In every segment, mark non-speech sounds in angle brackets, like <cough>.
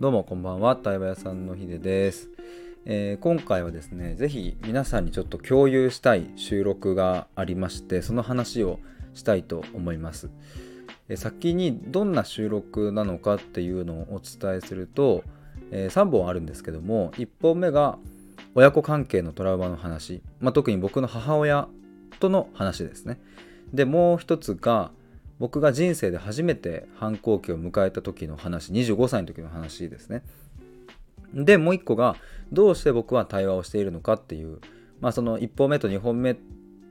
どうもこんばんは対話屋さんのひでです、えー、今回はですね是非皆さんにちょっと共有したい収録がありましてその話をしたいと思います、えー、先にどんな収録なのかっていうのをお伝えすると、えー、3本あるんですけども1本目が親子関係のトラウマの話、まあ、特に僕の母親との話ですね。でもう一つが僕が人生で初めて反抗期を迎えた時の話25歳の時の話ですねでもう一個がどうして僕は対話をしているのかっていうまあその1本目と2本目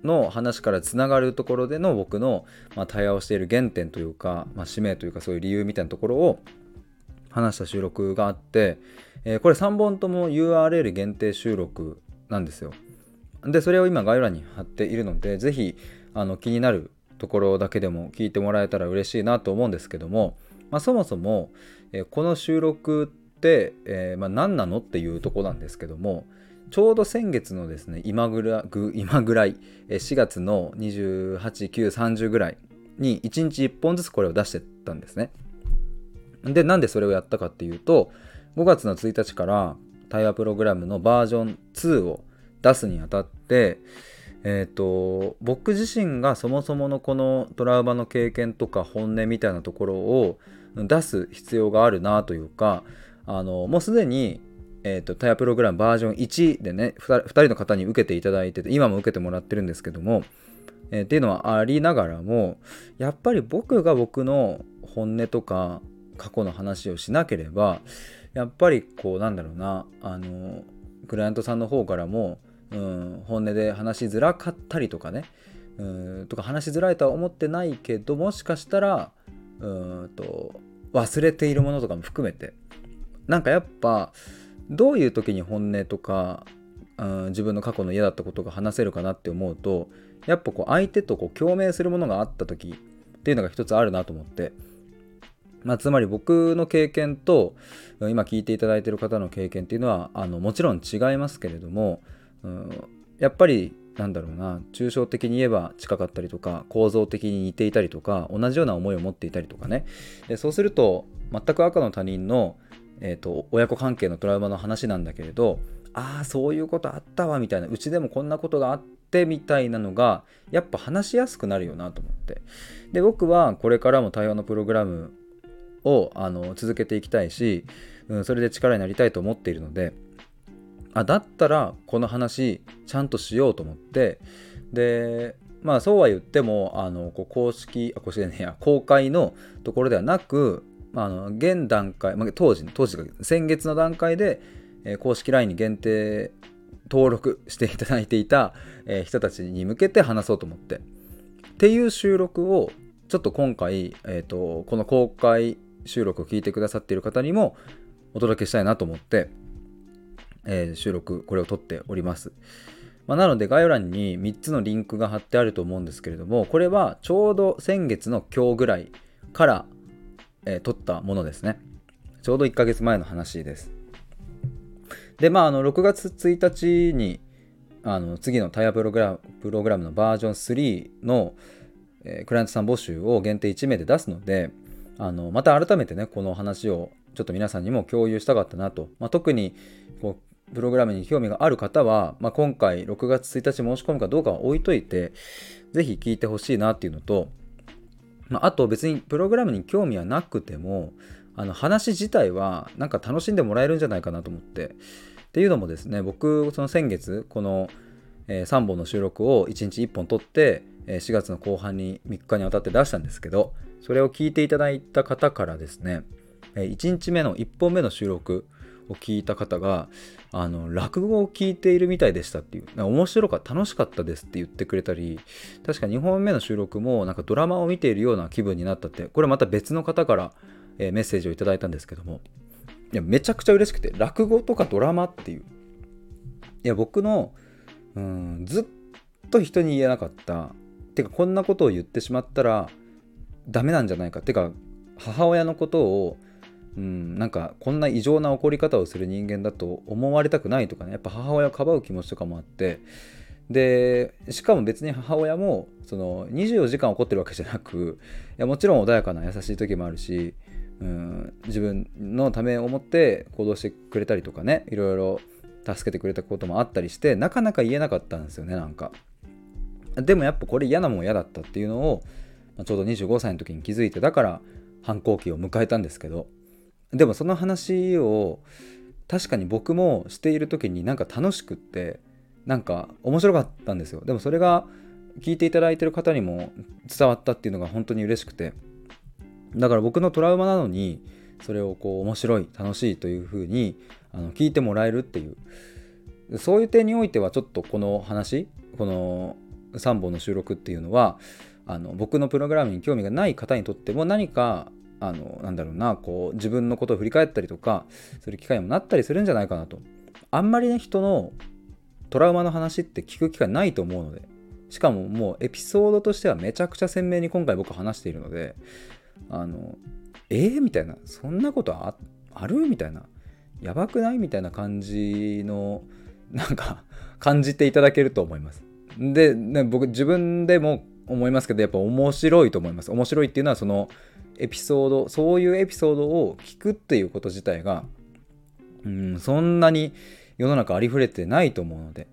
の話からつながるところでの僕の、まあ、対話をしている原点というか、まあ、使命というかそういう理由みたいなところを話した収録があって、えー、これ3本とも URL 限定収録なんですよ。でそれを今概要欄に貼っているので是非あの気になるところだけでも聞いてもらえたら嬉しいなと思うんですけども、まあ、そもそも、えこの収録って、えー、まあ、何なのっていうとこなんですけどもちょうど先月のですね今ぐら今ぐらい4月の28930ぐらいに1日1本ずつこれを出してたんですね。でなんでそれをやったかっていうと5月の1日から対話プログラムのバージョン2を出すにあたってえーと、僕自身がそもそものこのトラウマの経験とか本音みたいなところを出す必要があるなというかあのもうすでに、えーと、タイヤプログラムバージョン1でね 2, 2人の方に受けていただいてて今も受けてもらってるんですけども、えー、っていうのはありながらもやっぱり僕が僕の本音とか過去の話をしなければやっぱりこうなんだろうなあのクライアントさんの方からもうん、本音で話しづらかったりとかね。うんとか話しづらいとは思ってないけどもしかしたらうんと忘れているものとかも含めて。なんかやっぱどういう時に本音とか、うん、自分の過去の嫌だったことが話せるかなって思うとやっぱこう相手とこう共鳴するものがあった時っていうのが一つあるなと思って、まあ、つまり僕の経験と今聞いていただいている方の経験っていうのはあのもちろん違いますけれどもうん、やっぱりなんだろうな。抽象的に言えば近かったりとか構造的に似ていたりとか同じような思いを持っていたりとかね。でそうすると全く赤の他人の、えーと、親子関係のトラウマの話なんだけれどああそういうことあったわみたいな。うちでもこんなことがあってみたいなのがやっぱ話しやすくなるよなと思って。で僕はこれからも対話のプログラムをあの続けていきたいし、うん、それで力になりたいと思っているのであだったらこの話ちゃんとしようと思ってでまあそうは言ってもあの公式あ公式でねや公開のところではなく、あ、の現段階、まあ、当時当時先月の段階で、えー、公式 LINE に限定登録していただいていた、えー、人たちに向けて話そうと思って。っていう収録をちょっと今回、えーとこの公開収録を聞いてくださっている方にもお届けしたいなと思って。えー、収録これを撮っております。まあ、なので概要欄に3つのリンクが貼ってあると思うんですけれどもこれはちょうど先月の今日ぐらいから、えー、撮ったものですね。ちょうど1ヶ月前の話です。でまああの6月1日にあの次のタイヤプログラムプログラムのバージョン3の、えー、クライアントさん募集を限定1名で出すのであのまた改めてねこの話をちょっと皆さんにも共有したかったなと、まあ、特にこうプログラムに興味がある方は、まあ、今回6月1日申し込むかどうかは置いといて、ぜひ聞いてほしいなっていうのと、まあ、あと別にプログラムに興味はなくても、あの話自体はなんか楽しんでもらえるんじゃないかなと思って。っていうのもですね、僕、その先月、この、3本の収録を1日1本撮って、4月の後半に3日にわたって出したんですけど、それを聞いていただいた方からですね、1日目の1本目の収録、を聞いた方があの落語を聞いているみたいでしたっていう。面白かった楽しかったですって言ってくれたり確か2本目の収録もなんかドラマを見ているような気分になったってこれまた別の方から、え、メッセージをいただいたんですけども。いやめちゃくちゃ嬉しくて落語とかドラマっていう。いや僕のうんずっと人に言えなかった。てかこんなことを言ってしまったらダメなんじゃないか。てか母親のことをうん、なんかこんな異常な怒り方をする人間だと思われたくないとかね。やっぱ母親をかばう気持ちとかもあって。でしかも別に母親もその24時間怒ってるわけじゃなくいやもちろん穏やかな優しい時もあるし、うん自分のためを思って行動してくれたりとかねいろいろ助けてくれたこともあったりしてなかなか言えなかったんですよねなんか。でもやっぱこれ嫌なもん嫌だったっていうのをちょうど25歳の時に気づいてだから反抗期を迎えたんですけど。でもその話を確かに僕もしている時になんか楽しくってなんか面白かったんですよ。でもそれが聞いていただいてる方にも伝わったっていうのが本当に嬉しくて。だから僕のトラウマなのにそれをこう面白い楽しいというふうにあの聞いてもらえるっていう。そういう点においてはちょっとこの話この3本の収録っていうのはあの僕のプログラムに興味がない方にとっても何かあのなんだろうなこう自分のことを振り返ったりとかする機会にもなったりするんじゃないかなと。あんまりね人のトラウマの話って聞く機会ないと思うので。しかももうエピソードとしてはめちゃくちゃ鮮明に今回僕話しているのであのえー、みたいな。そんなことああるみたいな。やばくないみたいな感じのなんか感じていただけると思います。で、ね、僕自分でも思いますけどやっぱ面白いと思います。面白いっていうのはそのエピソードそういうエピソードを聞くっていうこと自体がうんそんなに世の中ありふれてないと思うので。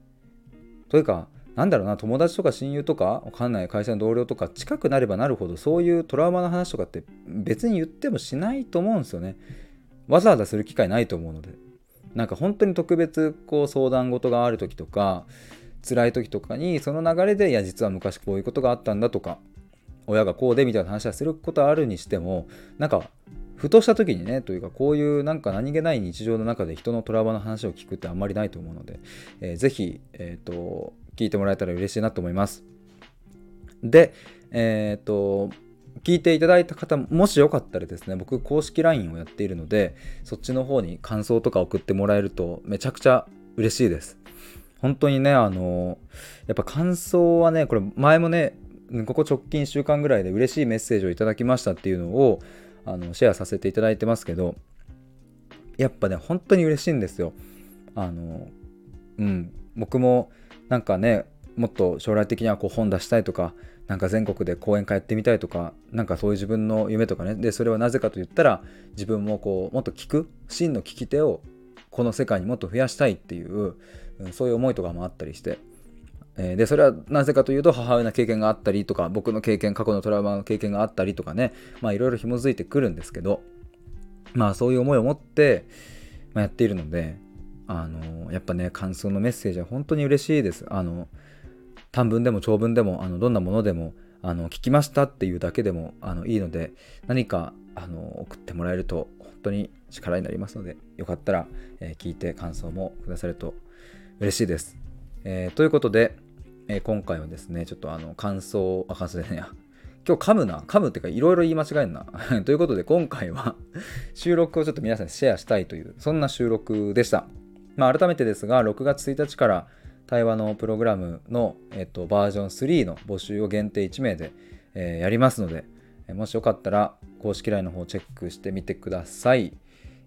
というかなんだろうな友達とか親友とかわかんない会社の同僚とか近くなればなるほどそういうトラウマの話とかって別に言ってもしないと思うんですよね。わざわざする機会ないと思うので。なんか本当に特別こう相談事がある時とか辛い時とかにその流れでいや実は昔こういうことがあったんだとか親がこうでみたいな話はすることはあるにしてもなんかふとした時にねというかこういうなんか何気ない日常の中で人のトラウマの話を聞くってあんまりないと思うので、えー、ぜひ、えーと、聞いてもらえたら嬉しいなと思います。で、えっ、ー、と聞いていただいた方もしよかったらですね僕公式 LINE をやっているのでそっちの方に感想とか送ってもらえるとめちゃくちゃ嬉しいです本当にねあのやっぱ感想はねこれ前もねここ直近1週間ぐらいで嬉しいメッセージをいただきましたっていうのをあのシェアさせていただいてますけどやっぱね本当に嬉しいんですよ。あのうん僕もなんかねもっと将来的にはこう本出したいとかなんか全国で講演会やってみたいとかなんかそういう自分の夢とかね。でそれはなぜかと言ったら自分もこうもっと聞く真の聞き手をこの世界にもっと増やしたいっていううんそういう思いとかもあったりして。えでそれはなぜかというと母親の経験があったりとか僕の経験過去のトラウマの経験があったりとかねまあいろいろ紐づいてくるんですけどまあそういう思いを持って、ま、やっているのであのやっぱね感想のメッセージは本当に嬉しいですあの短文でも長文でもあのどんなものでもあの聞きましたっていうだけでもあのいいので何かあの送ってもらえると本当に力になりますのでよかったら、えー、聞いて感想もくださると嬉しいです。えー、ということで、えー、今回はですね、ちょっとあの感想、あ、感想でね、今日噛むな、噛むっていうかいろいろ言い間違えんな。<laughs> ということで今回は <laughs> 収録をちょっと皆さんにシェアしたいという、そんな収録でした。まあ、改めてですが、6月1日から対話のプログラムの、えっと、バージョン3の募集を限定1名で、えー、やりますので、もしよかったら公式 LINE の方チェックしてみてください。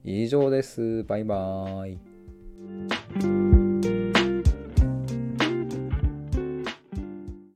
以上です。バイバーイ。